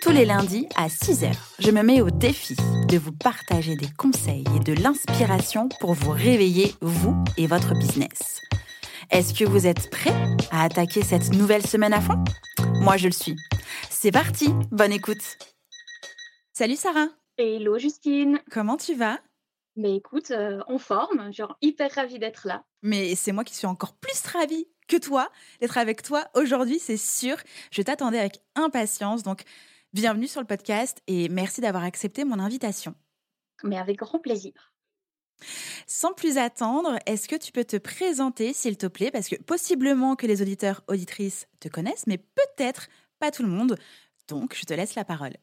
Tous les lundis à 6h, je me mets au défi de vous partager des conseils et de l'inspiration pour vous réveiller, vous et votre business. Est-ce que vous êtes prêts à attaquer cette nouvelle semaine à fond? Moi, je le suis. C'est parti, bonne écoute. Salut Sarah. Hello Justine. Comment tu vas? Mais écoute, euh, en forme, genre hyper ravie d'être là. Mais c'est moi qui suis encore plus ravie que toi d'être avec toi aujourd'hui, c'est sûr. Je t'attendais avec impatience, donc bienvenue sur le podcast et merci d'avoir accepté mon invitation. Mais avec grand plaisir. Sans plus attendre, est-ce que tu peux te présenter, s'il te plaît? Parce que possiblement que les auditeurs, auditrices te connaissent, mais peut-être pas tout le monde. Donc, je te laisse la parole.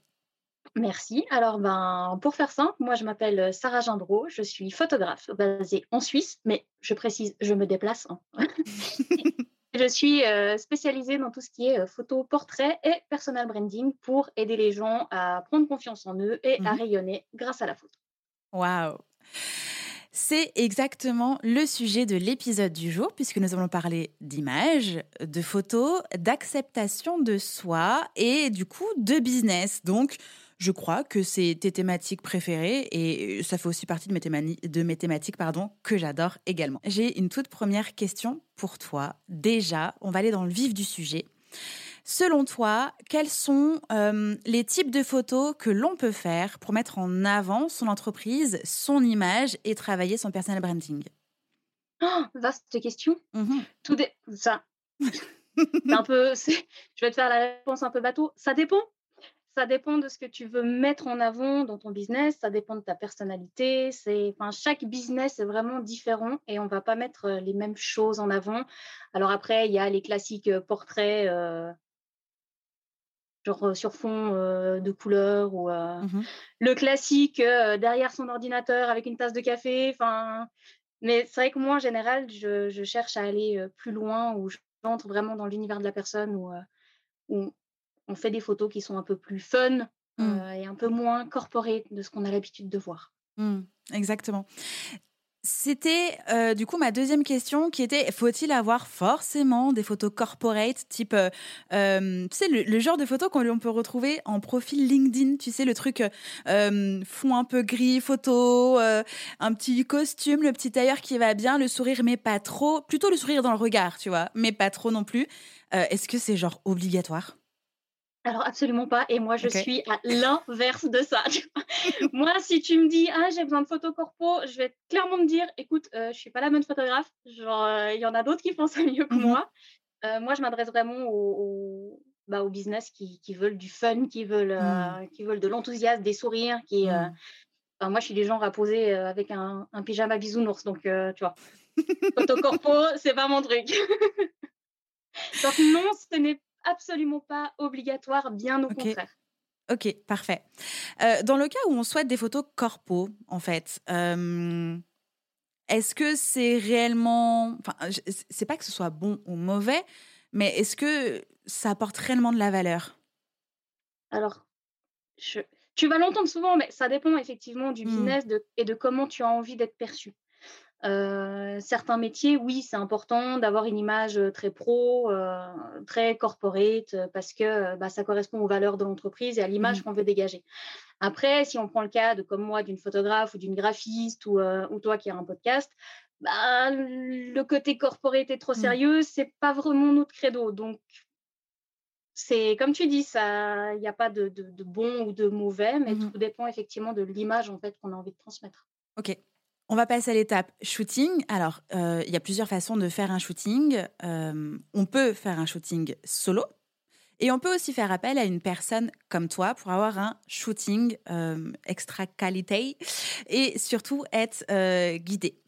Merci. Alors, ben, pour faire simple, moi, je m'appelle Sarah Gendreau. Je suis photographe basée en Suisse, mais je précise, je me déplace. hein. je suis euh, spécialisée dans tout ce qui est euh, photo, portrait et personal branding pour aider les gens à prendre confiance en eux et à Mhm. rayonner grâce à la photo. Waouh C'est exactement le sujet de l'épisode du jour, puisque nous allons parler d'images, de photos, d'acceptation de soi et du coup de business. Donc, je crois que c'est tes thématiques préférées et ça fait aussi partie de mes, thémani- de mes thématiques pardon, que j'adore également. J'ai une toute première question pour toi. Déjà, on va aller dans le vif du sujet. Selon toi, quels sont euh, les types de photos que l'on peut faire pour mettre en avant son entreprise, son image et travailler son personal branding? Oh, vaste question. Mhm. Tout dé- ça. c'est un peu. c'est- Je vais te faire la réponse un peu bateau. Ça dépend. Ça dépend de ce que tu veux mettre en avant dans ton business. Ça dépend de ta personnalité. C'est, enfin, chaque business est vraiment différent et on va pas mettre euh, les mêmes choses en avant. Alors après, il y a les classiques euh, portraits, euh, genre sur fond euh, de couleur ou euh, Mhm. le classique derrière son ordinateur avec une tasse de café. Enfin, mais c'est vrai que moi, en général, je, je cherche à aller plus loin, où j'entre vraiment dans l'univers de la personne, euh, où on fait des photos qui sont un peu plus fun Mm. euh, et un peu moins corporate de ce qu'on a l'habitude de voir. Mm, exactement. C'était euh, du coup ma deuxième question qui était faut-il avoir forcément des photos corporate type euh, euh, tu sais le, le genre de photos qu'on on peut retrouver en profil LinkedIn tu sais le truc fond un peu gris photo un petit costume le petit tailleur qui va bien le sourire mais pas trop plutôt le sourire dans le regard tu vois mais pas trop non plus est-ce que c'est genre obligatoire? Alors, absolument pas. Et moi, je suis à l'inverse de ça. moi, si tu me dis, ah, j'ai besoin de photos corpo, je vais clairement me dire, écoute, euh, je suis pas la bonne photographe. Genre, euh, il y en a d'autres qui font ça mieux que Mhm. moi. Euh, moi, je m'adresse vraiment aux, aux- bah, aux business qui, qui veulent du fun, qui veulent, euh, qui veulent de l'enthousiasme, des sourires. Qui, euh, Mm. enfin, moi, je suis des gens à poser avec un, un pyjama bisounours. Donc, tu vois, photo corpo, c'est pas mon truc. donc, non, ce n'est absolument pas obligatoire, bien au contraire. Ok, parfait. Euh, dans le cas où on souhaite des photos corpo, en fait, euh, est-ce que c'est réellement. Enfin, c'est pas que ce soit bon ou mauvais, mais est-ce que ça apporte réellement de la valeur? Alors, je- tu vas l'entendre souvent, mais ça dépend effectivement du Mm. business de- et de comment tu as envie d'être perçu. Euh, certains métiers, oui, c'est important d'avoir une image euh, très pro, euh, très corporate, parce que bah, ça correspond aux valeurs de l'entreprise et à l'image Mhm. qu'on veut dégager. Après, si on prend le cas de comme moi, d'une photographe ou d'une graphiste ou, euh, ou toi qui as un podcast, bah, le côté corporate est trop Mm. sérieux, c'est pas vraiment notre credo. Donc, c'est comme tu dis, ça, il n'y a pas de, de- de bon ou de mauvais, mais Mhm. tout dépend effectivement de l'image en fait qu'on a envie de transmettre. Ok. On va passer à l'étape shooting. Alors, euh, il y a plusieurs façons de faire un shooting. Euh, on peut faire un shooting solo. Et on peut aussi faire appel à une personne comme toi pour avoir un shooting euh, extra qualité et surtout être guidé.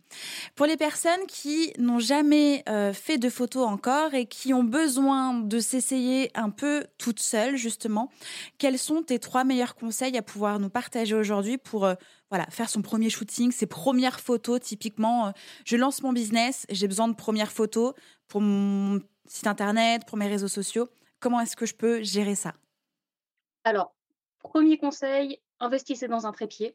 Pour les personnes qui n'ont jamais euh, fait de photos encore et qui ont besoin de s'essayer un peu toutes seules, justement, quels sont tes trois meilleurs conseils à pouvoir nous partager aujourd'hui pour euh, voilà, faire son premier shooting, ses premières photos? Typiquement euh, Je lance mon business, j'ai besoin de premières photos pour mon site internet, pour mes réseaux sociaux. Comment est-ce que je peux gérer ça? Alors, premier conseil, investissez dans un trépied.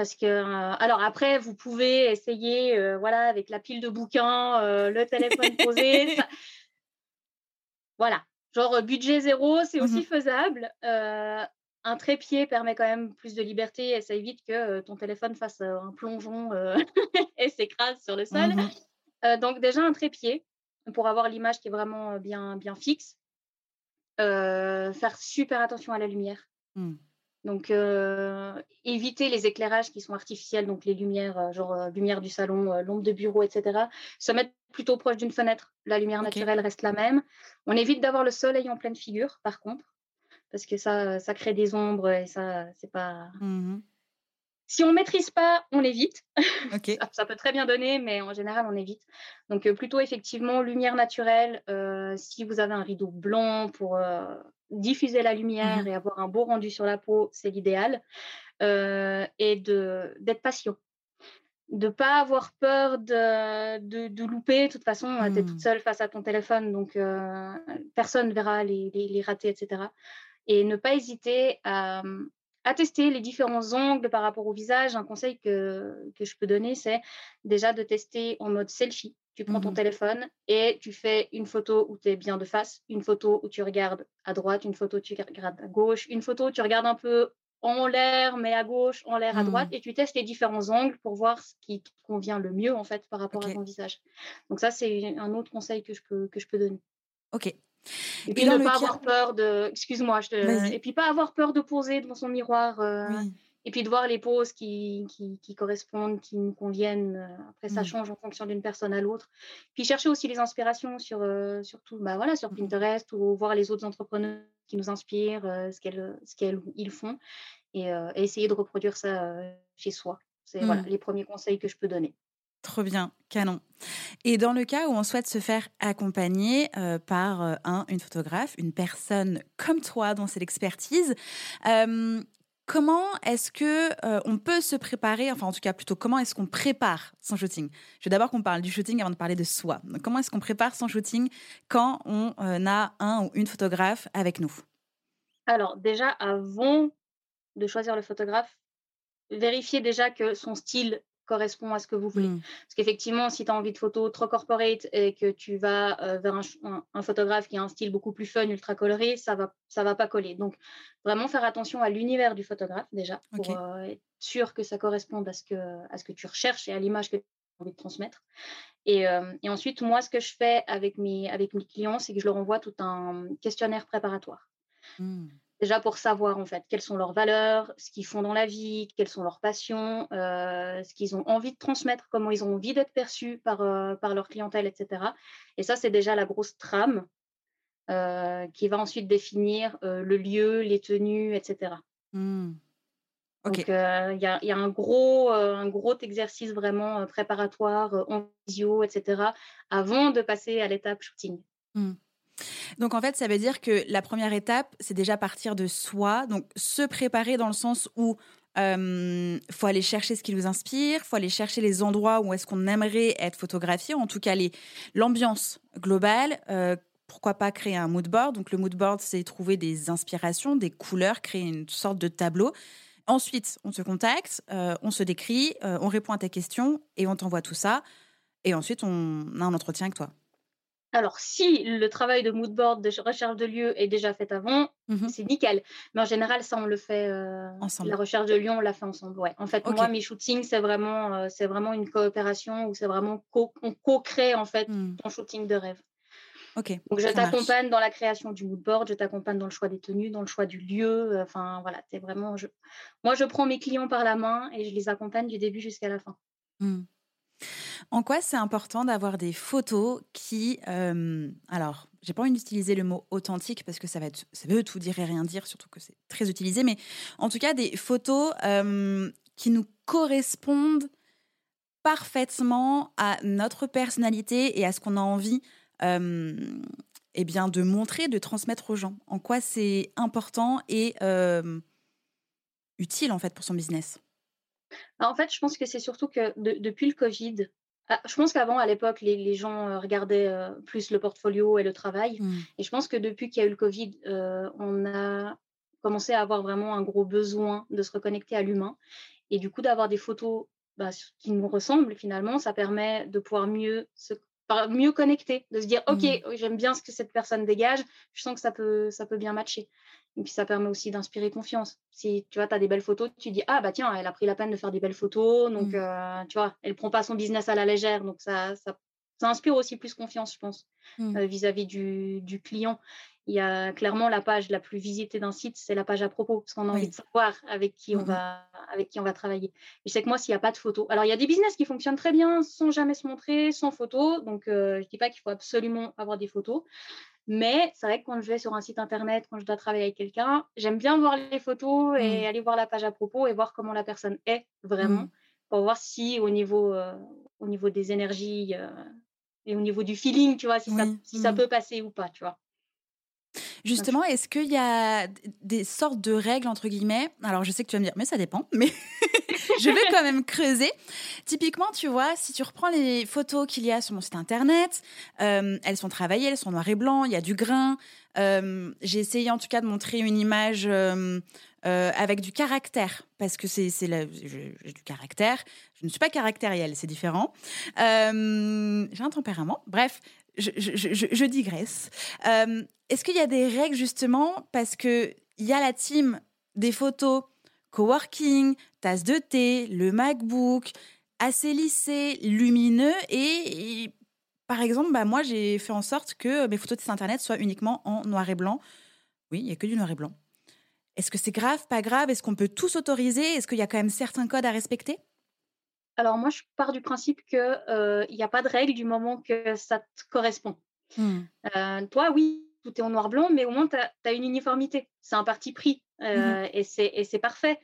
Parce que, euh, alors après, vous pouvez essayer, euh, voilà, avec la pile de bouquins, euh, le téléphone posé. Voilà, genre budget zéro, c'est aussi mmh faisable. un trépied permet quand même plus de liberté et ça évite que ton téléphone fasse un plongeon et s'écrase sur le sol. Mmh donc déjà un trépied pour avoir l'image qui est vraiment bien, bien fixe. faire super attention à la lumière. Mmh. Donc, euh, éviter les éclairages qui sont artificiels, donc les lumières, euh, genre euh, lumière du salon, l'ombre de bureau, etc. Se mettre plutôt proche d'une fenêtre. La lumière naturelle reste la même. On évite d'avoir le soleil en pleine figure, par contre, parce que ça, ça crée des ombres et ça, c'est pas. Mmh si on maîtrise pas, on évite. ça, peut très bien donner, mais en général, on évite. Donc, plutôt effectivement, lumière naturelle. si vous avez un rideau blanc pour diffuser la lumière mmh et avoir un beau rendu sur la peau, c'est l'idéal. Euh, et d'être patient. De ne pas avoir peur de, de, louper. De toute façon, tu es toute mmh. seule face à ton téléphone, donc euh, personne ne verra les, les, les, ratés, etc. Et ne pas hésiter à, à, tester les différents angles par rapport au visage. Un conseil que, que je peux donner, c'est déjà de tester en mode selfie. Tu prends ton mmh téléphone et tu fais une photo où tu es bien de face, une photo où tu regardes à droite, une photo où tu regardes à gauche, une photo où tu regardes un peu en l'air, mais à gauche, en l'air, à droite, mmh. et tu testes les différents angles pour voir ce qui te convient le mieux, en fait, par rapport à ton visage. Donc ça, c'est un autre conseil que je peux, que je peux donner. OK. Et puis ne pas avoir peur de... Excuse-moi, je te... Et puis pas avoir peur de poser devant son miroir. Euh, et puis de voir les poses qui, qui, correspondent, qui nous conviennent. Euh, après, ça mmh. change en fonction d'une personne à l'autre. Puis chercher aussi les inspirations sur, euh, bah voilà, sur mmh. Pinterest ou voir les autres entrepreneurs qui nous inspirent, euh, ce qu'elles, ce qu'ils font, et, essayer de reproduire ça chez soi. C'est voilà, mmh. les premiers conseils que je peux donner. Trop bien, canon. Et dans le cas où on souhaite se faire accompagner par un, une photographe, une personne comme toi dont c'est l'expertise, comment est-ce que euh, on peut se préparer, enfin en tout cas plutôt comment est-ce qu'on prépare son shooting? Je veux d'abord qu'on parle du shooting avant de parler de soi. comment est-ce qu'on prépare son shooting quand on euh, a un ou une photographe avec nous? Alors déjà avant de choisir le photographe, vérifier déjà que son style correspond à ce que vous voulez. Mmh. Parce qu'effectivement, si tu as envie de photos trop corporate et que tu vas euh, vers un, photographe qui a un style beaucoup plus fun, ultra coloré, ça va, ça va pas coller. Donc, vraiment faire attention à l'univers du photographe déjà, pour euh, être sûr que ça corresponde à ce que, à ce que tu recherches et à l'image que tu as envie de transmettre. Et, euh, et, ensuite, moi, ce que je fais avec mes, avec mes clients, c'est que je leur envoie tout un questionnaire préparatoire. Mmh déjà pour savoir en fait quelles sont leurs valeurs, ce qu'ils font dans la vie, quelles sont leurs passions, euh, ce qu'ils ont envie de transmettre, comment ils ont envie d'être perçus par, euh, par leur clientèle, etc. Et ça, c'est déjà la grosse trame euh, qui va ensuite définir le lieu, les tenues, etc. Mmh. Donc, il y a, y, a, un gros, un gros exercice vraiment préparatoire en visio, etc., avant de passer à l'étape shooting. Mmh. Donc en fait, ça veut dire que la première étape, c'est déjà partir de soi, donc se préparer dans le sens où euh, faut aller chercher ce qui nous inspire, faut aller chercher les endroits où est-ce qu'on aimerait être photographié, en tout cas l'ambiance globale. Euh, pourquoi pas créer un mood board Donc le mood board, c'est trouver des inspirations, des couleurs, créer une sorte de tableau. Ensuite, on se contacte, euh, on se décrit, on répond à tes questions et on t'envoie tout ça. Et ensuite, on a un entretien avec toi. Alors, si le travail de moodboard, de recherche de lieu est déjà fait avant, mmh c'est nickel. Mais en général, ça, on le fait euh, ensemble. La recherche de lieu, on l'a fait ensemble. Ouais. En fait, moi, mes shootings, c'est vraiment, euh, c'est vraiment une coopération où c'est vraiment on co-crée en fait mmh. ton shooting de rêve. Ok. Donc, je t'accompagne dans la création du moodboard, je t'accompagne dans le choix des tenues, dans le choix du lieu. Euh, enfin, voilà, c'est vraiment. Je... Moi, je prends mes clients par la main et je les accompagne du début jusqu'à la fin. Mmh. En quoi c'est important d'avoir des photos qui, euh, alors, j'ai pas envie d'utiliser le mot authentique parce que ça va ça veut tout dire et rien dire, surtout que c'est très utilisé, mais en tout cas des photos euh, qui nous correspondent parfaitement à notre personnalité et à ce qu'on a envie eh bien, de montrer, de transmettre aux gens. En quoi c'est important et utile en fait pour son business? En fait, je pense que c'est surtout que depuis le Covid, ah, je pense qu'avant, à l'époque, les, gens regardaient plus le portfolio et le travail. Mmh. Et je pense que depuis qu'il y a eu le Covid, on a commencé à avoir vraiment un gros besoin de se reconnecter à l'humain. Et du coup, d'avoir des photos bah, qui nous ressemblent, finalement, ça permet de pouvoir mieux se mieux connecter, de se dire ok, mmh. j'aime bien ce que cette personne dégage, je sens que ça peut, ça peut bien matcher. Et puis ça permet aussi d'inspirer confiance. Si tu vois, tu as des belles photos, tu dis ah bah tiens, elle a pris la peine de faire des belles photos, donc mmh. euh, tu vois, elle prend pas son business à la légère, donc ça, ça, ça inspire aussi plus confiance, je pense, mmh. euh, vis-à-vis du, du, client il y a clairement la page la plus visitée d'un site, c'est la page à propos, parce qu'on a envie de savoir avec qui on mmh va avec qui on va travailler. Et je sais que moi, s'il n'y a pas de photos, alors il y a des business qui fonctionnent très bien sans jamais se montrer, sans photos. Donc euh, je dis pas qu'il faut absolument avoir des photos, mais c'est vrai que quand je vais sur un site internet, quand je dois travailler avec quelqu'un, j'aime bien voir les photos et mmh. aller voir la page à propos et voir comment la personne est vraiment, mmh. pour voir si au niveau euh, au niveau des énergies euh, et au niveau du feeling, tu vois, si, ça, si ça peut passer ou pas, tu vois. Justement, est-ce qu'il y a des sortes de règles, entre guillemets? Alors, je sais que tu vas me dire, mais ça dépend, mais je vais quand même creuser. Typiquement, tu vois, si tu reprends les photos qu'il y a sur mon site internet, euh, elles sont travaillées, elles sont noir et blanc, il y a du grain. Euh, j'ai essayé en tout cas de montrer une image euh, avec du caractère, parce que c'est j'ai du caractère. Je ne suis pas caractérielle, c'est différent. j'ai un tempérament. Bref, je, digresse. Est-ce qu'il y a des règles justement parce que il y a la team des photos coworking, tasse de thé, le MacBook, assez lissé, lumineux et, par exemple, bah, moi j'ai fait en sorte que mes photos de site internet soient uniquement en noir et blanc. Oui, il n'y a que du noir et blanc. Est-ce que c'est grave, pas grave? Est-ce qu'on peut tout s'autoriser Est-ce qu'il y a quand même certains codes à respecter? Alors moi, je pars du principe qu'il euh, n'y a pas de règle du moment que ça te correspond. Hmm. Euh, toi, oui, tout est en noir-blanc, mais au moins, tu as, une uniformité. C'est un parti pris mmh euh, et c'est parfait.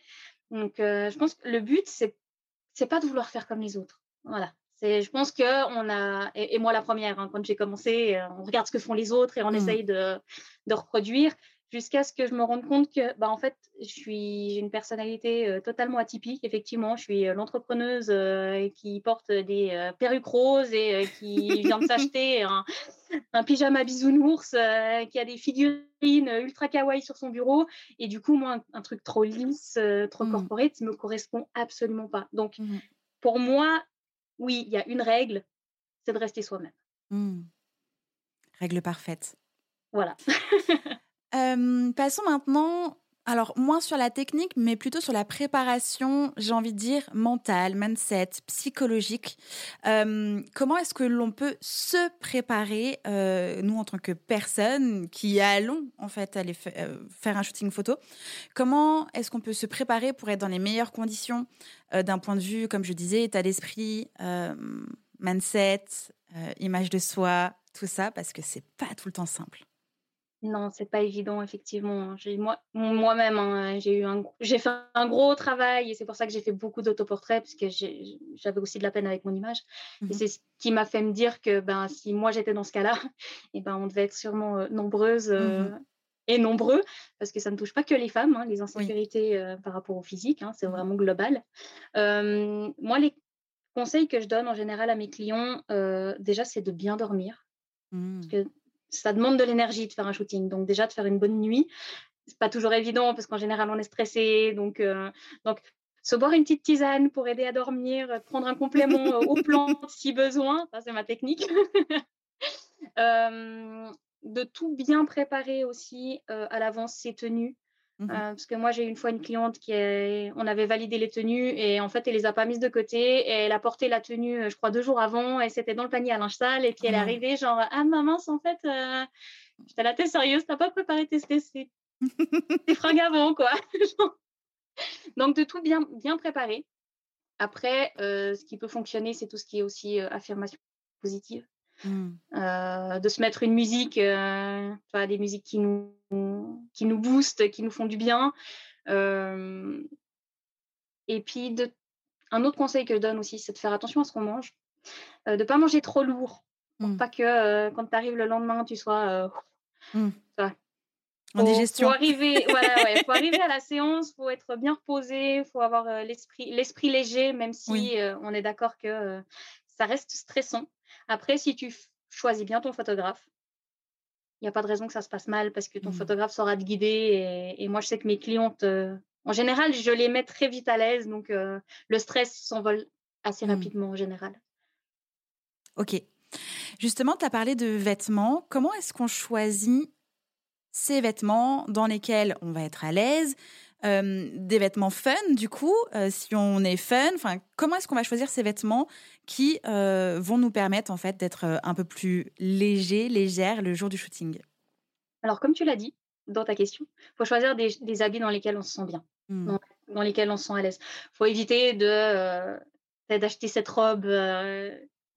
Donc, je pense que le but, c'est c'est pas de vouloir faire comme les autres. Voilà. Je pense que on a, et, moi la première, hein, quand j'ai commencé, on regarde ce que font les autres et on mmh. essaye de, de reproduire jusqu'à ce que je me rende compte que, bah, en fait, je suis, une personnalité euh, totalement atypique. Effectivement, je suis euh, l'entrepreneuse euh, qui porte des perruques roses et qui vient de s'acheter un, un, pyjama bisounours, qui a des figurines ultra kawaii sur son bureau. Et du coup, moi, un, truc trop lisse, trop mmh. corporate, ne me correspond absolument pas. Donc, mmh. pour moi, oui, il y a une règle, c'est de rester soi-même. Mmh. Règle parfaite. Voilà. passons maintenant, alors moins sur la technique, mais plutôt sur la préparation, j'ai envie de dire, mentale, mindset, psychologique. comment est-ce que l'on peut se préparer, nous en tant que personnes qui allons en fait aller faire un shooting photo? Comment est-ce qu'on peut se préparer pour être dans les meilleures conditions d'un point de vue, comme je disais, état d'esprit, mindset, image de soi, tout ça, parce que c'est pas tout le temps simple. Non, c'est pas évident, effectivement. Hein. J'ai moi moi-même, hein, j'ai eu un j'ai fait un gros travail et c'est pour ça que j'ai fait beaucoup d'autoportraits parce que j'avais aussi de la peine avec mon image et mmh c'est ce qui m'a fait me dire que, ben, si moi j'étais dans ce cas-là et ben, on devait être sûrement, nombreuses, mmh et nombreux parce que ça ne touche pas que les femmes, hein, les insécurités, par rapport au physique, c'est mmh vraiment global. moi, les conseils que je donne en général à mes clients, déjà, c'est de bien dormir parce que ça demande de l'énergie de faire un shooting. Donc déjà de faire une bonne nuit, c'est pas toujours évident parce qu'en général on est stressé. Donc euh, donc se boire une petite tisane pour aider à dormir, euh, prendre un complément euh, au plan si besoin, ça c'est ma technique. de tout bien préparer aussi à l'avance ses tenues. Mmh parce que moi, j'ai une fois une cliente qui est... on avait validé les tenues et en fait, elle les a pas mises de côté et elle a porté la tenue, je crois, deux jours avant et c'était dans le panier à linge sale et puis elle est mmh. arrivée genre ah maman, en fait, euh... j'étais la tête sérieuse, t'as pas préparé tes, tes, tes fringues avant quoi. Donc de tout bien bien préparer. Après, euh, ce qui peut fonctionner, c'est tout ce qui est aussi euh, affirmation positive. Mmh. Euh, de se mettre une musique, euh, des musiques qui nous, qui nous boostent, qui nous font du bien. Euh, et puis de un autre conseil que je donne aussi, c'est de faire attention à ce qu'on mange, de ne pas manger trop lourd, pour Mmh. pas que quand tu arrives le lendemain, tu sois ça. En Faut, digestion. faut arriver, voilà, ouais, faut arriver à la séance, faut être bien reposé, faut avoir l'esprit, l'esprit léger, même si Oui. on est d'accord que ça reste stressant. Après, si tu choisis bien ton photographe, il n'y a pas de raison que ça se passe mal parce que ton Mmh. photographe saura te guider. Et, et moi, je sais que mes clientes, euh, en général, je les mets très vite à l'aise, donc euh, le stress s'envole assez Mmh. rapidement en général. Ok. Justement, tu as parlé de vêtements. Comment est-ce qu'on choisit ces vêtements dans lesquels on va être à l'aise? Euh, Des vêtements fun, du coup, euh, si on est fun. Enfin, comment est-ce qu'on va choisir ces vêtements qui euh, vont nous permettre en fait d'être un peu plus léger, légère le jour du shooting? Alors, comme tu l'as dit dans ta question, il faut choisir des, des habits dans lesquels on se sent bien. Non. dans lesquels on se sent à l'aise. Il faut éviter de d'acheter cette robe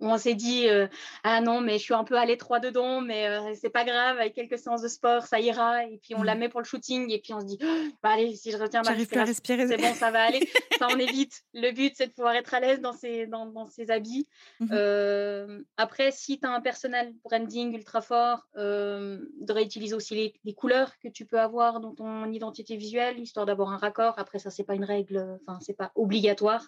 on s'est dit euh, ah non mais je suis un peu à l'étroit dedans mais euh, c'est pas grave avec quelques séances de sport ça ira et puis on Mm. la met pour le shooting et puis on se dit bah allez si je retiens ma respiration respirer. c'est bon ça va aller ça on évite le but c'est de pouvoir être à l'aise dans ces dans, dans ces habits Mhm. Euh, après si tu as un personnel branding ultra fort de réutiliser aussi les, les couleurs que tu peux avoir dans ton identité visuelle histoire d'avoir un raccord après ça c'est pas une règle enfin c'est pas obligatoire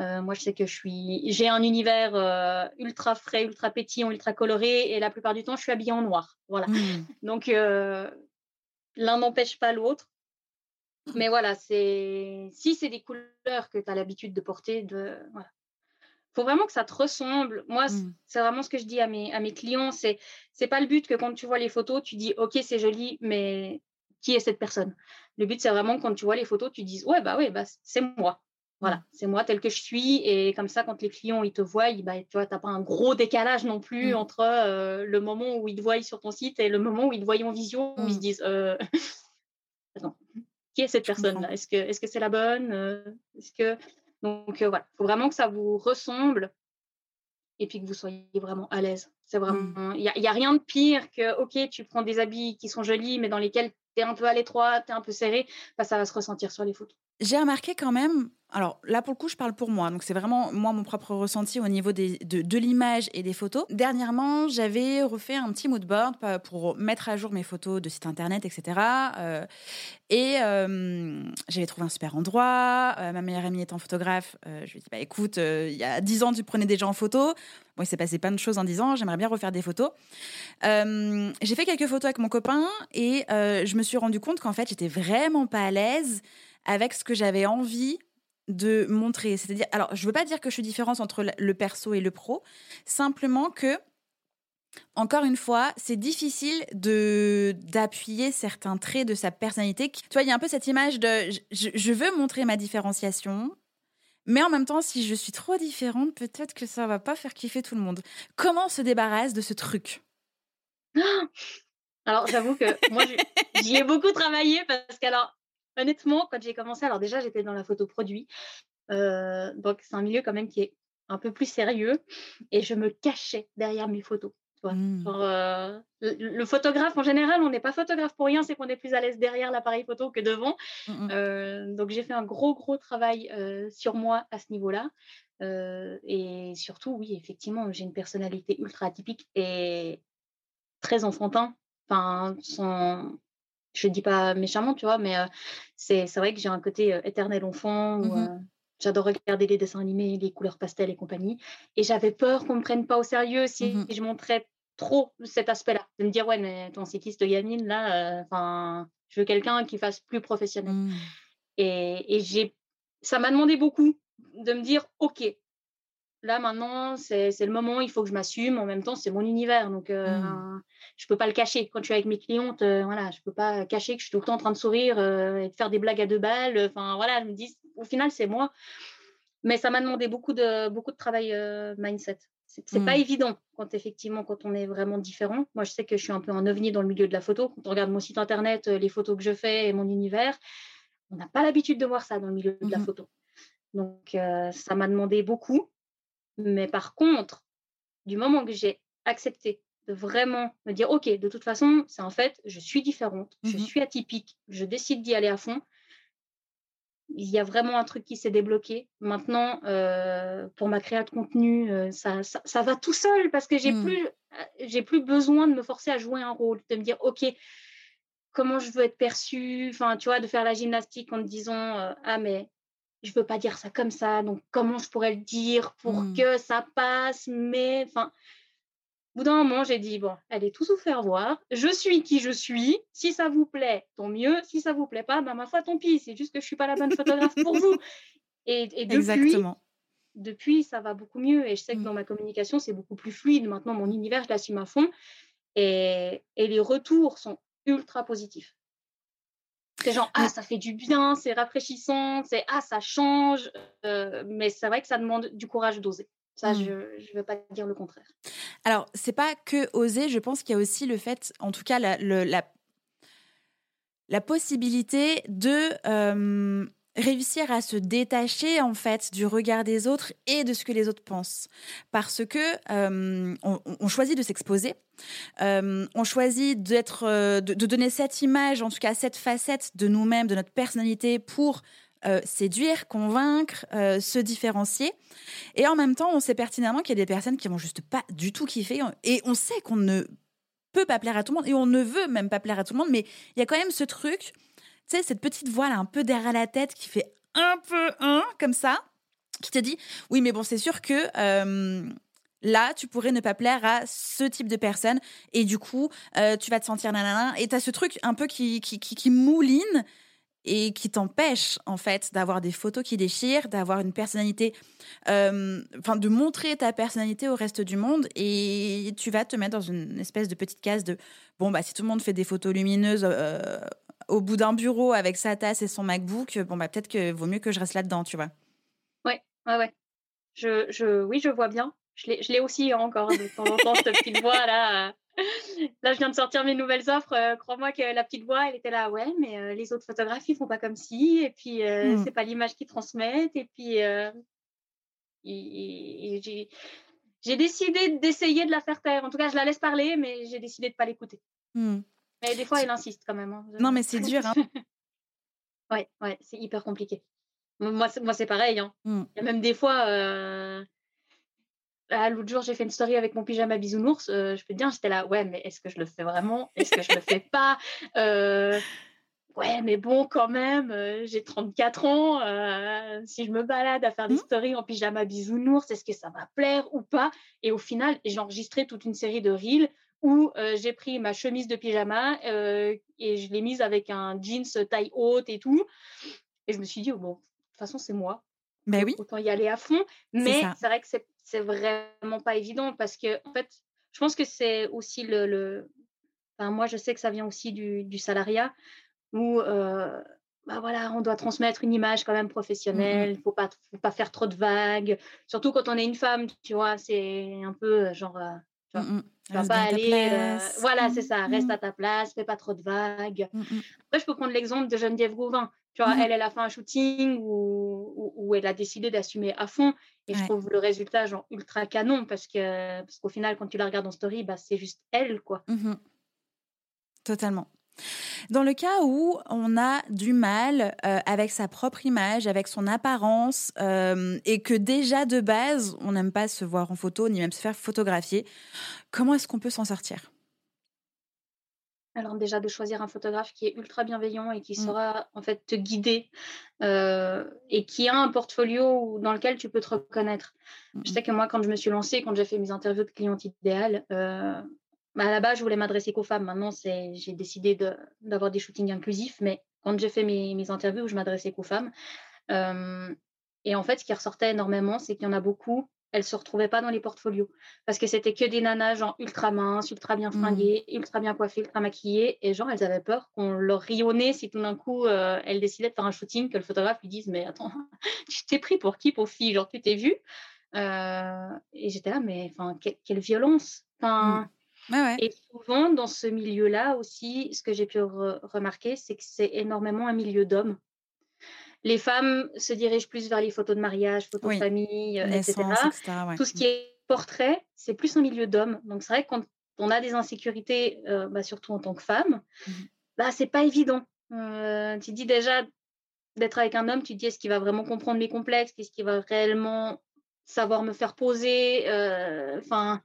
euh, moi, je sais que je suis, j'ai un univers euh, ultra frais, ultra pétillant, ultra coloré, et la plupart du temps, je suis habillée en noir. Voilà. Hmm. Donc, euh, l'un n'empêche pas l'autre. Mais voilà, c'est si c'est des couleurs que tu as l'habitude de porter, de voilà. Faut vraiment que ça te ressemble. Moi, c- Mm. c'est vraiment ce que je dis à mes, à mes clients. C'est c'est pas le but que quand tu vois les photos, tu dis OK, c'est joli, mais qui est cette personne? Le but, c'est vraiment quand tu vois les photos, tu dises ouais, bah oui, bah, c'est moi. Voilà, c'est moi tel que je suis. Et comme ça, quand les clients ils te voient, ils- bah, tu vois, t'as pas un gros décalage non plus Mm. entre euh, le moment où ils te voient sur ton site et le moment où ils te voient en visio, où ils se Mm. disent euh, Attends, qui est cette personne-là? Est-ce que est-ce que c'est la bonne? Euh, Est-ce que donc euh, voilà, faut vraiment que ça vous ressemble et puis que vous soyez vraiment à l'aise. C'est vraiment, il n'y a rien de pire que, ok, tu prends des habits qui sont jolis, mais dans lesquels tu es un peu à l'étroit, tu es un peu serré, bah, ça va se ressentir sur les photos. J'ai remarqué quand même, alors là pour le coup je parle pour moi, donc c'est vraiment moi mon propre ressenti au niveau des, de, l'image et des photos. Dernièrement j'avais refait un petit mood board pa- pour mettre à jour mes photos de site internet, etc. Euh, et euh, j'avais trouvé un super endroit, Euh, ma meilleure amie étant photographe, euh, je lui ai dit bah écoute, euh, il y a 10 ans tu prenais déjà en photo, bon il s'est passé plein de choses en 10 ans, j'aimerais bien refaire des photos. Euh, j'ai fait quelques photos avec mon copain et euh, je me suis rendu compte qu'en fait j'étais vraiment pas à l'aise avec ce que j'avais envie de montrer. C'est-à-dire, alors, je veux pas dire que je suis différente entre le- perso et le pro, simplement que, encore une fois, c'est difficile de d'appuyer certains traits de sa personnalité. Tu vois, il y a un peu cette image de, je, veux montrer ma différenciation. Mais en même temps, si je suis trop différente, peut-être que ça va pas faire kiffer tout le monde. Comment on se débarrasse de ce truc? Alors, j'avoue que moi, j'y ai beaucoup travaillé parce qu'alors, honnêtement, quand j'ai commencé, alors déjà, j'étais dans la photo produit. Euh, donc, c'est un milieu quand même qui est un peu plus sérieux et je me cachais derrière mes photos. Mm. Genre, euh, le, le photographe, en général, on n'est pas photographe pour rien, c'est qu'on est plus à l'aise derrière l'appareil photo que devant. Mm, mm. Euh, donc j'ai fait un gros gros travail euh, sur moi à ce niveau-là. Et surtout, oui, effectivement, j'ai une personnalité ultra atypique et très enfantin. Enfin, sans... je dis pas méchamment, tu vois, mais euh, c'est vrai que j'ai un côté euh, éternel enfant où Mhm. euh, j'adore regarder les dessins animés, les couleurs pastel et compagnie. Et j'avais peur qu'on me prenne pas au sérieux si Mhm. je montrais trop cet aspect-là. De me dire, ouais, mais ton cycliste gamine, là, enfin, je veux quelqu'un qui fasse plus professionnel. Mm. Et, et j'ai, ça m'a demandé beaucoup de me dire, OK, là maintenant, c'est le moment, il faut que je m'assume. En même temps, c'est mon univers, donc euh, Mm. je peux pas le cacher. Quand je suis avec mes clientes, euh, voilà, je peux pas cacher que je suis tout le temps en train de sourire euh, et de faire des blagues à deux balles. Enfin, voilà, je me dis, au final, c'est moi. Mais ça m'a demandé beaucoup de, beaucoup de travail euh, mindset. C'est c'est pas évident quand effectivement, quand on est vraiment différent. Moi, je sais que je suis un peu un ovni dans le milieu de la photo. Quand on regarde mon site internet, euh, les photos que je fais et mon univers, on n'a pas l'habitude de voir ça dans le milieu de la Mhm. photo. Donc, euh, ça m'a demandé beaucoup. Mais par contre, du moment que j'ai accepté de vraiment me dire, OK, de toute façon, c'est en fait, je suis différente, je Mhm. suis atypique, je décide d'y aller à fond, il y a vraiment un truc qui s'est débloqué. Maintenant, euh, pour ma création de contenu, euh, ça, ça, va tout seul parce que j'ai mmh. plus, j'ai plus besoin de me forcer à jouer un rôle, de me dire, OK, comment je veux être perçue, enfin, tu vois, de faire la gymnastique en te disant, ah, mais je veux pas dire ça comme ça, donc comment je pourrais le dire pour mmh. que ça passe, mais, enfin, au bout d'un moment, j'ai dit, bon, allez tous vous faire voir. Je suis qui je suis. Si ça vous plaît, tant mieux. Si ça vous plaît pas, ben, ma foi, tant pis. C'est juste que je suis pas la bonne photographe pour vous. Et, depuis, Exactement. depuis, ça va beaucoup mieux. Et je sais que mmh. dans ma communication, c'est beaucoup plus fluide. Maintenant, mon univers, je l'assume à fond. Et, et les retours sont ultra positifs. C'est genre, ah, ça fait du bien, c'est rafraîchissant, c'est, ah, ça change. Euh, mais c'est vrai que ça demande du courage d'oser. Ça, mmh. je ne vais pas dire le contraire. Alors, c'est pas que oser, je pense qu'il y a aussi le fait, en tout cas, la, la, la possibilité de réussir à se détacher, en fait, du regard des autres et de ce que les autres pensent. Parce que on, choisit de s'exposer, on choisit d'être, de, de, donner cette image, en tout cas cette facette de nous-mêmes, de notre personnalité pour euh, séduire, convaincre, euh, se différencier. Et en même temps, on sait pertinemment qu'il y a des personnes qui vont juste pas du tout kiffer. Et on sait qu'on ne peut pas plaire à tout le monde et on ne veut même pas plaire à tout le monde. Mais il y a quand même ce truc, tu sais, cette petite voix là, un peu derrière la tête qui fait un peu un, comme ça, qui te dit oui, mais bon, c'est sûr que. Euh, là, tu pourrais ne pas plaire à ce type de personne et du coup, tu vas te sentir nanana. Et tu as ce truc un peu qui, qui, qui mouline et qui t'empêche en fait d'avoir des photos qui déchirent, d'avoir une personnalité, euh, enfin de montrer ta personnalité au reste du monde et tu vas te mettre dans une espèce de petite case de bon bah si tout le monde fait des photos lumineuses euh, au bout d'un bureau avec sa tasse et son MacBook, bon bah peut-être que vaut mieux que je reste là-dedans, tu vois. Ouais, ouais, ouais. Je, je, oui, je vois bien. Je l'ai aussi encore de temps en temps, cette petite voix là. Là, je viens de sortir mes nouvelles offres. Euh, crois-moi que la petite voix, elle était là, ouais, mais euh, les autres photographes, ils font pas comme si. Et puis, euh, mmh. c'est pas l'image qu'ils transmettent. Et puis, j'ai décidé d'essayer de la faire taire. En tout cas, je la laisse parler, mais j'ai décidé de pas l'écouter. Mmh. Mais des fois, elle insiste quand même. Hein. Non, mais c'est dur. Hein. ouais, ouais, c'est hyper compliqué. Moi, c'est pareil. Hein. Mmh. Il y a même des fois ah, l'autre jour, j'ai fait une story avec mon pyjama bisounours. Euh, je peux te dire, j'étais là, ouais, mais est-ce que je le fais vraiment? Est-ce que je le fais pas? Euh, Ouais, mais bon, quand même, euh, j'ai 34 ans. si je me balade à faire des mmh. stories en pyjama bisounours, est-ce que ça va plaire ou pas? Et au final, j'ai enregistré toute une série de reels où j'ai pris ma chemise de pyjama et je l'ai mise avec un jeans taille haute et tout. Et je me suis dit, bon, de toute façon, c'est moi. Ben oui. Autant y aller à fond. Mais c'est vrai que c'est vraiment pas évident parce que, en fait, je pense que c'est aussi le. Enfin, moi, je sais que ça vient aussi du, du salariat où. Euh, bah voilà, on doit transmettre une image quand même mmh professionnelle, il ne faut pas, faut pas faire trop de vagues, surtout quand on est une femme, tu vois, c'est un peu euh, genre, euh, tu vois, mmh vas pas aller, voilà, c'est ça, reste à ta place, fais pas trop de vagues. Après, je peux prendre l'exemple de Geneviève Gauvin, tu vois, elle, elle a fait un shooting où, où, elle a décidé d'assumer à fond. Et je trouve le résultat genre ultra canon parce que parce qu'au final, quand tu la regardes en story, bah, c'est juste elle, quoi. Totalement. Dans le cas où on a du mal euh, avec sa propre image, avec son apparence, euh, et que déjà de base, on n'aime pas se voir en photo, ni même se faire photographier, comment est-ce qu'on peut s'en sortir? Alors déjà de choisir un photographe qui est ultra bienveillant et qui mmh. saura en fait te guider euh, et qui a un portfolio dans lequel tu peux te reconnaître. Je mmh. sais que moi quand je me suis lancée, quand j'ai fait mes interviews de clientes idéales, euh, à la base je voulais m'adresser qu'aux femmes. Maintenant c'est j'ai décidé d'avoir des shootings inclusifs, mais quand j'ai fait mes, mes interviews, je m'adressais qu'aux femmes. Euh, et en fait, ce qui ressortait énormément, c'est qu'il y en a beaucoup elles se retrouvaient pas dans les portfolios parce que c'était que des nanas genre ultra minces, ultra bien mmh. fringuées, ultra bien coiffées, ultra maquillées et genre elles avaient peur qu'on leur rionnait si tout d'un coup euh, elles décidaient de faire un shooting que le photographe lui dise mais attends tu t'es pris pour qui pour fille? Genre tu t'es vu euh, et j'étais là mais enfin quelle, violence enfin mmh. Et souvent, dans ce milieu-là aussi, ce que j'ai pu remarquer, c'est que c'est énormément un milieu d'hommes. Les femmes se dirigent plus vers les photos de mariage, photos de famille, euh, etc. Tout ce qui est portrait, c'est plus un milieu d'hommes. Donc c'est vrai que quand on a des insécurités, euh, bah, surtout en tant que femme, mmh bah, c'est pas évident. Euh, tu dis déjà, d'être avec un homme, tu te dis est-ce qu'il va vraiment comprendre mes complexes, qu'est-ce qu'il va réellement savoir me faire poser, euh, enfin,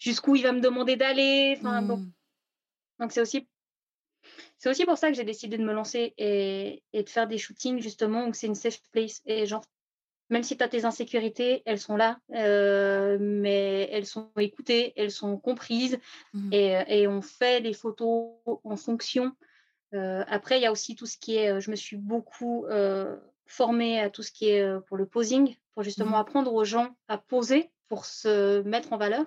jusqu'où il va me demander d'aller. Enfin, donc, Mmh. donc c'est aussi, c'est aussi pour ça que j'ai décidé de me lancer et, et de faire des shootings justement où c'est une safe place. Et genre, même si tu as tes insécurités, elles sont là, euh, mais elles sont écoutées, elles sont comprises Mmh. et, et on fait des photos en fonction. Euh, après, il y a aussi tout ce qui est, euh, je me suis beaucoup euh, formée à tout ce qui est pour le posing, pour justement Mhm. apprendre aux gens à poser pour se mettre en valeur.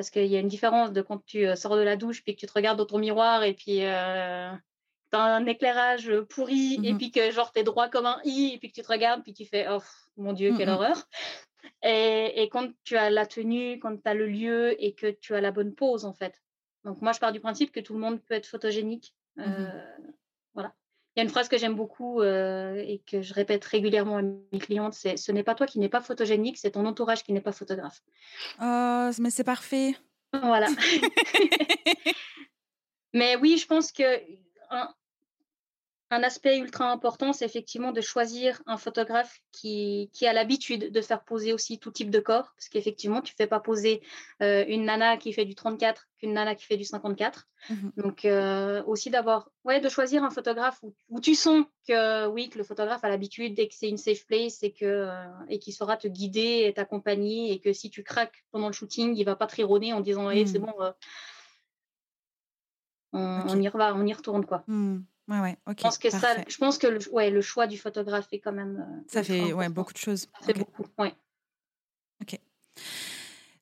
Parce qu'il y a une différence de quand tu euh, sors de la douche, puis que tu te regardes dans ton miroir, et puis euh, tu as un éclairage pourri, et Mhm. puis que genre t'es droit comme un i, et puis que tu te regardes, puis tu fais oh mon Dieu, quelle Mhm. horreur. Et, et quand tu as la tenue, quand tu as le lieu et que tu as la bonne pose, en fait. Donc moi, je pars du principe que tout le monde peut être photogénique. Euh, Voilà. Il y a une phrase que j'aime beaucoup euh, et que je répète régulièrement à mes clientes, c'est ce n'est pas toi qui n'es pas photogénique, c'est ton entourage qui n'est pas photographe. Oh, mais c'est parfait. Voilà. Mais oui, je pense que un, un aspect ultra important, c'est effectivement de choisir un photographe qui, qui a l'habitude de faire poser aussi tout type de corps, parce qu'effectivement, tu fais pas poser euh, une nana qui fait du 34 qu'une nana qui fait du 54. Mhm. Donc euh, aussi d'avoir, ouais, de choisir un photographe où, où tu sens que oui, que le photographe a l'habitude et que c'est une safe place et que euh, et qu'il saura te guider et t'accompagner et que si tu craques pendant le shooting, il va pas te rironner en disant, hey, c'est Mm. bon, on y va, on y retourne quoi. Hmm. Ouais, ouais, ok. Je pense que ça, je pense que le, ouais, le choix du photographe est quand même. euh, Ça fait ouais, beaucoup de choses. Ça fait Ok. beaucoup. Ouais.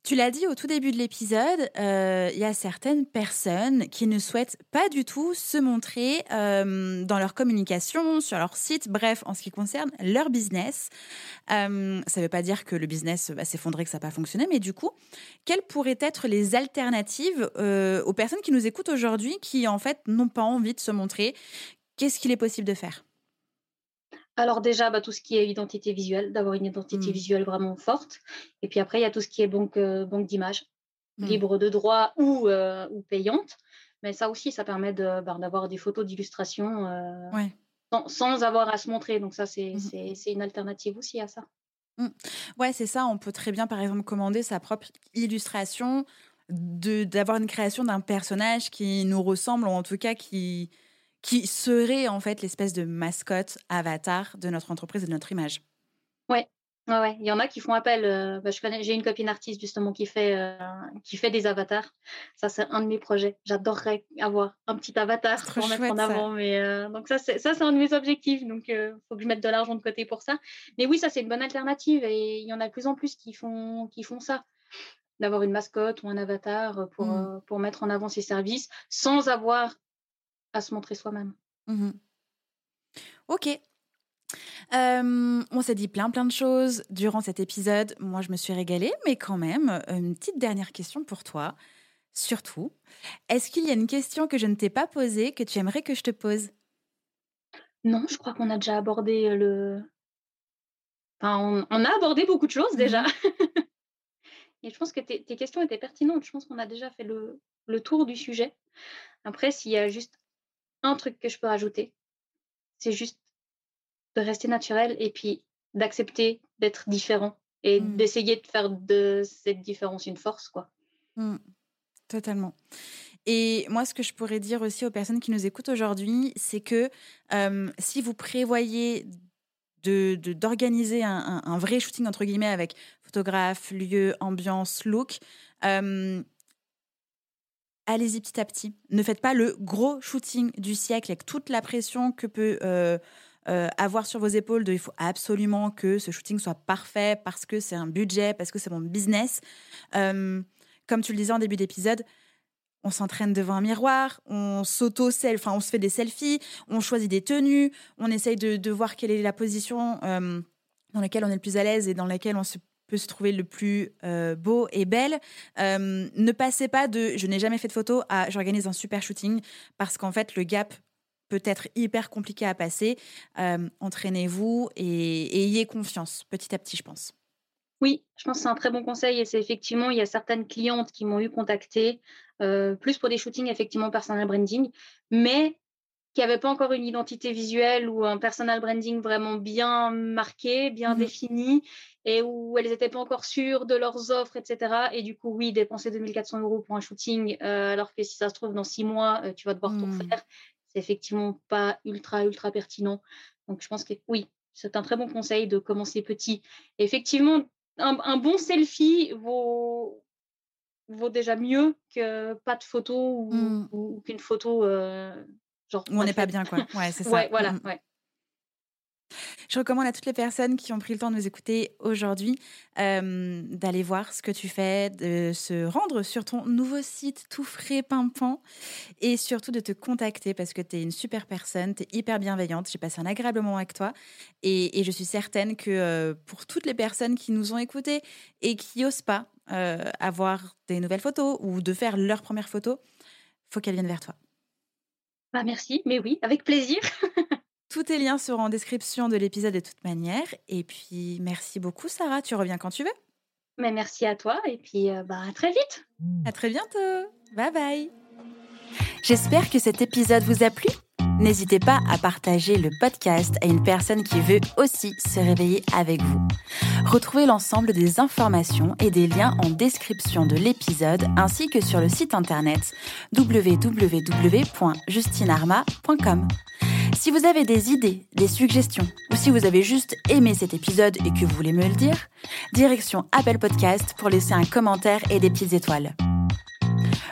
Tu l'as dit au tout début de l'épisode, euh, il y a certaines personnes qui ne souhaitent pas du tout se montrer euh, dans leur communication, sur leur site, bref, en ce qui concerne leur business. Euh, ça ne veut pas dire que le business va s'effondrer, que ça n'a pas fonctionné, mais du coup, quelles pourraient être les alternatives aux personnes qui nous écoutent aujourd'hui, qui en fait n'ont pas envie de se montrer? Qu'est-ce qu'il est possible de faire? Alors déjà, bah, tout ce qui est identité visuelle, d'avoir une identité Mm. visuelle vraiment forte. Et puis après, il y a tout ce qui est banque, euh, banque d'images, Mm. libre de droit ou, euh, ou payante. Mais ça aussi, ça permet de, bah, d'avoir des photos d'illustration euh, Ouais. sans, sans avoir à se montrer. Donc ça, c'est, c'est, c'est une alternative aussi à ça. Ouais, c'est ça. On peut très bien, par exemple, commander sa propre illustration, de d'avoir une création d'un personnage qui nous ressemble, ou en tout cas qui qui serait en fait l'espèce de mascotte avatar de notre entreprise et de notre image. Ouais, ouais. Il y en a qui font appel. euh, bah, je connais, j'ai une copine artiste justement qui fait, euh, qui fait des avatars. Ça, c'est un de mes projets. J'adorerais avoir un petit avatar pour mettre en ça. avant. Mais euh, donc ça, c'est ça, c'est un de mes objectifs. Donc, il faut que je mette de l'argent de côté pour ça. Mais oui, ça, c'est une bonne alternative et il y en a de plus en plus qui font, qui font ça. D'avoir une mascotte ou un avatar pour, Mm. euh, pour mettre en avant ses services sans avoir à se montrer soi-même. Mhm. Ok. Euh, on s'est dit plein plein de choses durant cet épisode. Moi, je me suis régalée, mais quand même, euh, une petite dernière question pour toi. Surtout, est-ce qu'il y a une question que je ne t'ai pas posée que tu aimerais que je te pose? Non, je crois qu'on a déjà abordé le. Enfin, on, on a abordé beaucoup de choses déjà. Et je pense que tes, tes questions étaient pertinentes. Je pense qu'on a déjà fait le, le tour du sujet. Après, s'il y a juste un truc que je peux rajouter, c'est juste de rester naturel et puis d'accepter d'être différent et Mm. d'essayer de faire de cette différence une force, quoi. Mm, totalement. Et moi, ce que je pourrais dire aussi aux personnes qui nous écoutent aujourd'hui, c'est que euh, si vous prévoyez de de- d'organiser un, un- un vrai shooting entre guillemets avec photographe, lieu, ambiance, look, euh, allez-y petit à petit. Ne faites pas le gros shooting du siècle avec toute la pression que peut euh, euh, avoir sur vos épaules de il faut absolument que ce shooting soit parfait parce que c'est un budget, parce que c'est mon business. Euh, comme tu le disais en début d'épisode, on s'entraîne devant un miroir, on s'auto enfin on se fait des selfies, on choisit des tenues, on essaye de, de voir quelle est la position dans laquelle on est le plus à l'aise et dans laquelle on se, peut se trouver le plus euh, beau et belle. Euh, ne passez pas de je n'ai jamais fait de photo à j'organise un super shooting parce qu'en fait le gap peut être hyper compliqué à passer. Euh, Entraînez-vous et, et ayez confiance petit à petit, je pense. Oui, je pense que c'est un très bon conseil et c'est effectivement, il y a certaines clientes qui m'ont eu contacté, euh, plus pour des shootings effectivement personal branding, mais qui n'avaient pas encore une identité visuelle ou un personal branding vraiment bien marqué, bien Mhm. défini, et où elles n'étaient pas encore sûres de leurs offres, etc. Et du coup, oui, dépenser 2400 euros pour un shooting, euh, alors que si ça se trouve, dans six mois, euh, tu vas devoir tout Mhm. refaire, c'est effectivement pas ultra, ultra pertinent. Donc, je pense que oui, c'est un très bon conseil de commencer petit. Et effectivement, un, un bon selfie vaut, vaut déjà mieux que pas de photo ou, Mm. ou- ou qu'une photo euh, genre Où on n'est pas bien, quoi. Ouais, c'est ça. Ouais, voilà, Mm, mm. ouais. Je recommande à toutes les personnes qui ont pris le temps de nous écouter aujourd'hui euh, d'aller voir ce que tu fais, de se rendre sur ton nouveau site tout frais, pimpant, et surtout de te contacter parce que tu es une super personne, tu es hyper bienveillante. J'ai passé un agréable moment avec toi et, je suis certaine que euh, pour toutes les personnes qui nous ont écoutés et qui osent pas euh, avoir des nouvelles photos ou de faire leur première photo, faut qu'elles viennent vers toi. Bah, merci, mais oui, avec plaisir. Tous tes liens seront en description de l'épisode de toute manière. Et puis, merci beaucoup, Sarah. Tu reviens quand tu veux. Mais merci à toi et puis euh, bah, à très vite. À très bientôt. Bye bye. J'espère que cet épisode vous a plu. N'hésitez pas à partager le podcast à une personne qui veut aussi se réveiller avec vous. Retrouvez l'ensemble des informations et des liens en description de l'épisode ainsi que sur le site internet www.justinarma.com. Si vous avez des idées, des suggestions ou si vous avez juste aimé cet épisode et que vous voulez me le dire, direction Apple Podcast pour laisser un commentaire et des petites étoiles.